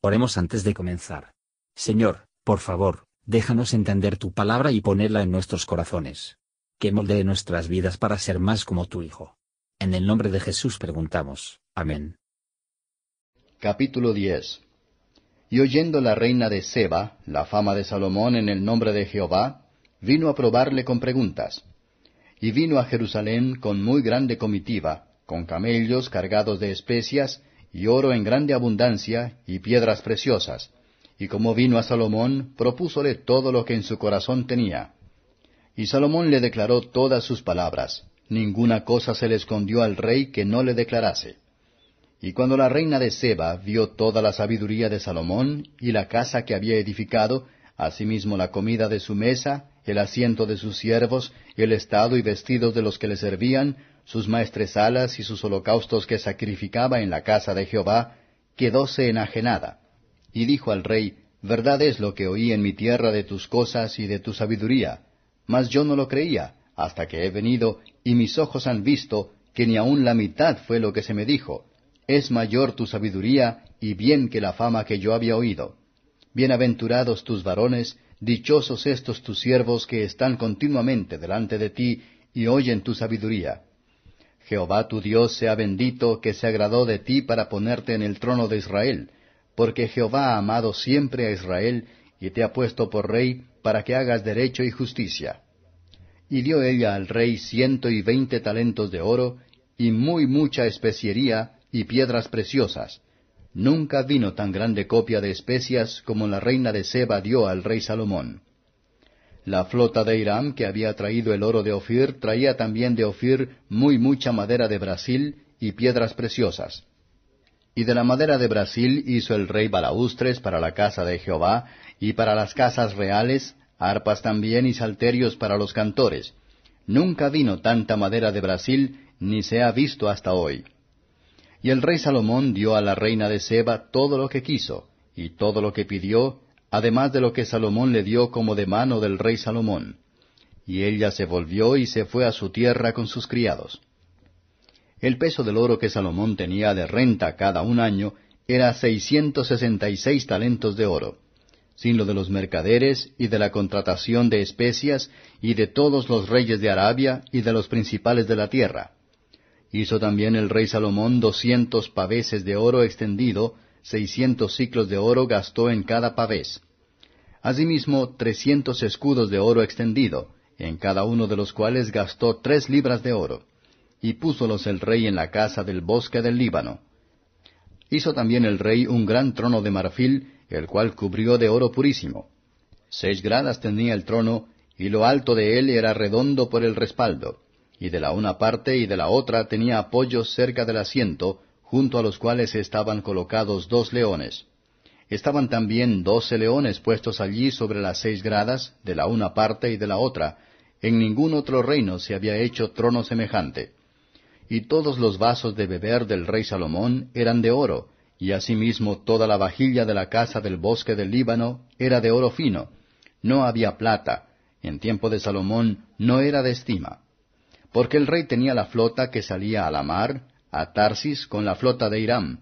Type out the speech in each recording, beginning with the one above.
Oremos antes de comenzar. Señor, por favor, déjanos entender tu palabra y ponerla en nuestros corazones. Que moldee nuestras vidas para ser más como tu Hijo. En el nombre de Jesús preguntamos. Amén. Capítulo 10 Y oyendo la reina de Seba la fama de Salomón en el nombre de Jehová, vino a probarle con preguntas. Y vino a Jerusalén con muy grande comitiva, con camellos cargados de especias, y oro en grande abundancia, y piedras preciosas. Y como vino a Salomón, propúsole todo lo que en su corazón tenía. Y Salomón le declaró todas sus palabras. Ninguna cosa se le escondió al rey que no le declarase. Y cuando la reina de Seba vio toda la sabiduría de Salomón, y la casa que había edificado, asimismo la comida de su mesa, el asiento de sus siervos, el estado y vestidos de los que le servían, sus maestresalas y sus holocaustos que sacrificaba en la casa de Jehová, quedóse enajenada. Y dijo al rey, Verdad es lo que oí en mi tierra de tus cosas y de tu sabiduría, mas yo no lo creía, hasta que he venido, y mis ojos han visto, que ni aun la mitad fue lo que se me dijo. Es mayor tu sabiduría, y bien que la fama que yo había oído. Bienaventurados tus varones, dichosos estos tus siervos que están continuamente delante de ti, y oyen tu sabiduría Jehová tu Dios sea bendito, que se agradó de ti para ponerte en el trono de Israel, porque Jehová ha amado siempre a Israel, y te ha puesto por rey, para que hagas derecho y justicia. Y dio ella al rey ciento y veinte talentos de oro, y muy mucha especiería, y piedras preciosas. Nunca vino tan grande copia de especias como la reina de Seba dio al rey Salomón. La flota de Hiram, que había traído el oro de Ofir, traía también de Ofir muy mucha madera de Brasil y piedras preciosas. Y de la madera de Brasil hizo el rey balaustres para la casa de Jehová, y para las casas reales, arpas también y salterios para los cantores. Nunca vino tanta madera de Brasil, ni se ha visto hasta hoy. Y el rey Salomón dio a la reina de Seba todo lo que quiso, y todo lo que pidió, además de lo que Salomón le dio como de mano del rey Salomón. Y ella se volvió y se fue a su tierra con sus criados. El peso del oro que Salomón tenía de renta cada un año era seiscientos sesenta y seis talentos de oro, sin lo de los mercaderes y de la contratación de especias y de todos los reyes de Arabia y de los principales de la tierra. Hizo también el rey Salomón doscientos paveses de oro extendido, seiscientos ciclos de oro gastó en cada pavés. Asimismo, trescientos escudos de oro extendido, en cada uno de los cuales gastó tres libras de oro, y púsolos el rey en la casa del bosque del Líbano. Hizo también el rey un gran trono de marfil, el cual cubrió de oro purísimo. Seis gradas tenía el trono, y lo alto de él era redondo por el respaldo, y de la una parte y de la otra tenía apoyos cerca del asiento, junto a los cuales estaban colocados dos leones. Estaban también doce leones puestos allí sobre las seis gradas, de la una parte y de la otra. En ningún otro reino se había hecho trono semejante. Y todos los vasos de beber del rey Salomón eran de oro, y asimismo toda la vajilla de la casa del bosque del Líbano era de oro fino. No había plata. En tiempo de Salomón no era de estima. Porque el rey tenía la flota que salía a la mar, a Tarsis con la flota de Hiram.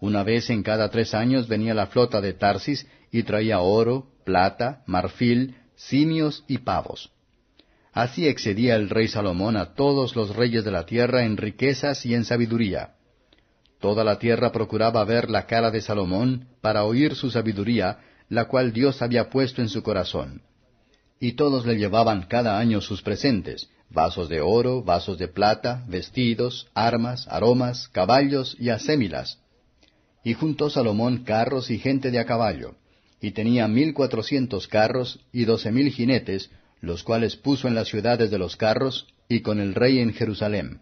Una vez en cada tres años venía la flota de Tarsis y traía oro, plata, marfil, simios y pavos. Así excedía el rey Salomón a todos los reyes de la tierra en riquezas y en sabiduría. Toda la tierra procuraba ver la cara de Salomón para oír su sabiduría, la cual Dios había puesto en su corazón. Y todos le llevaban cada año sus presentes, vasos de oro, vasos de plata, vestidos, armas, aromas, caballos y asémilas. Y juntó Salomón carros y gente de a caballo, y tenía mil cuatrocientos carros y doce mil jinetes, los cuales puso en las ciudades de los carros, y con el rey en Jerusalén.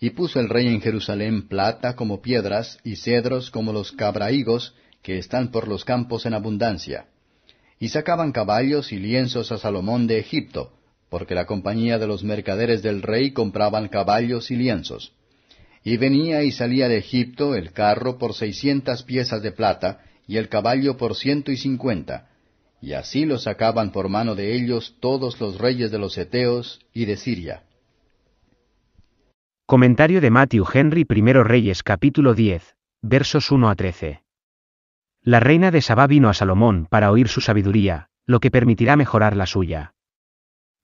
Y puso el rey en Jerusalén plata como piedras, y cedros como los cabraigos, que están por los campos en abundancia. Y sacaban caballos y lienzos a Salomón de Egipto, porque la compañía de los mercaderes del rey compraban caballos y lienzos. Y venía y salía de Egipto el carro por seiscientas piezas de plata, y el caballo por ciento y cincuenta, y así lo sacaban por mano de ellos todos los reyes de los Eteos y de Siria. Comentario de Matthew Henry I Reyes capítulo 10, versos 1 a 13. La reina de Sabá vino a Salomón para oír su sabiduría, lo que permitirá mejorar la suya.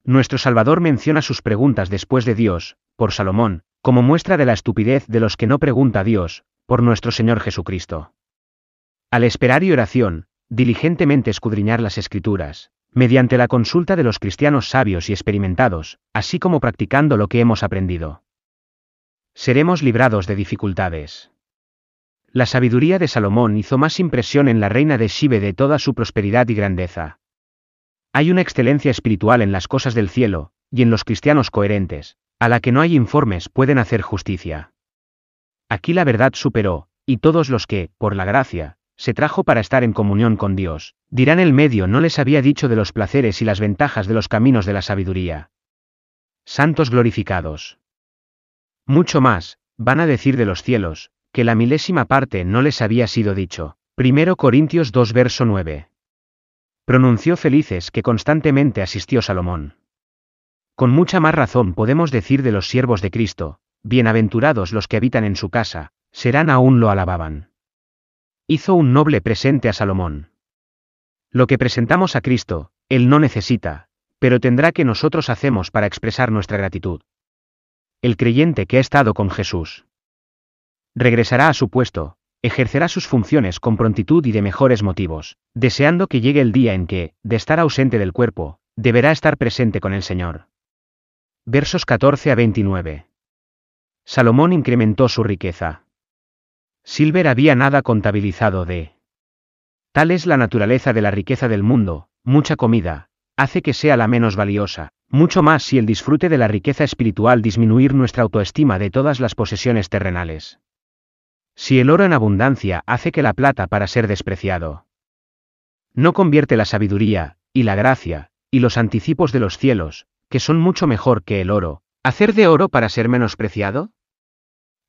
Nuestro Salvador menciona sus preguntas después de Dios, por Salomón, como muestra de la estupidez de los que no pregunta a Dios, por nuestro Señor Jesucristo. Al esperar y oración, diligentemente escudriñar las Escrituras, mediante la consulta de los cristianos sabios y experimentados, así como practicando lo que hemos aprendido. Seremos librados de dificultades. La sabiduría de Salomón hizo más impresión en la reina de Shibe de toda su prosperidad y grandeza. Hay una excelencia espiritual en las cosas del cielo, y en los cristianos coherentes, a la que no hay informes pueden hacer justicia. Aquí la verdad superó, y todos los que, por la gracia, se trajo para estar en comunión con Dios, dirán el medio no les había dicho de los placeres y las ventajas de los caminos de la sabiduría. Santos glorificados. Mucho más, van a decir de los cielos, que la milésima parte no les había sido dicho. Primero Corintios 2 verso 9. Pronunció felices que constantemente asistió Salomón. Con mucha más razón podemos decir de los siervos de Cristo, bienaventurados los que habitan en su casa, serán aún lo alababan hizo un noble presente a Salomón. Lo que presentamos a Cristo, Él no necesita, pero tendrá que nosotros hacemos para expresar nuestra gratitud. El creyente que ha estado con Jesús regresará a su puesto, ejercerá sus funciones con prontitud y de mejores motivos, deseando que llegue el día en que, de estar ausente del cuerpo, deberá estar presente con el Señor. Versos 14 a 29. Salomón incrementó su riqueza. Silver había nada contabilizado de. Tal es la naturaleza de la riqueza del mundo, mucha comida, hace que sea la menos valiosa, mucho más si el disfrute de la riqueza espiritual disminuir nuestra autoestima de todas las posesiones terrenales. Si el oro en abundancia hace que la plata para ser despreciado. No convierte la sabiduría, y la gracia, y los anticipos de los cielos, que son mucho mejor que el oro, hacer de oro para ser menospreciado?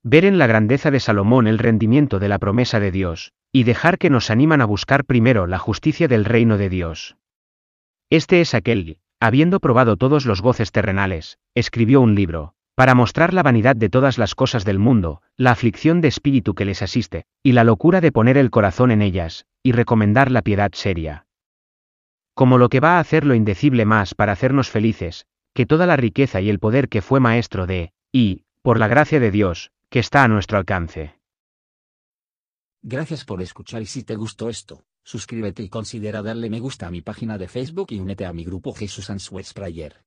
ver en la grandeza de Salomón el rendimiento de la promesa de Dios, y dejar que nos animan a buscar primero la justicia del reino de Dios. Este es aquel, habiendo probado todos los goces terrenales, escribió un libro, para mostrar la vanidad de todas las cosas del mundo, la aflicción de espíritu que les asiste, y la locura de poner el corazón en ellas, y recomendar la piedad seria. Como lo que va a hacer lo indecible más para hacernos felices, que toda la riqueza y el poder que fue maestro de, y, por la gracia de Dios, que está a nuestro alcance. Gracias por escuchar y si te gustó esto, suscríbete y considera darle me gusta a mi página de Facebook y únete a mi grupo Jesús Answers Prayer.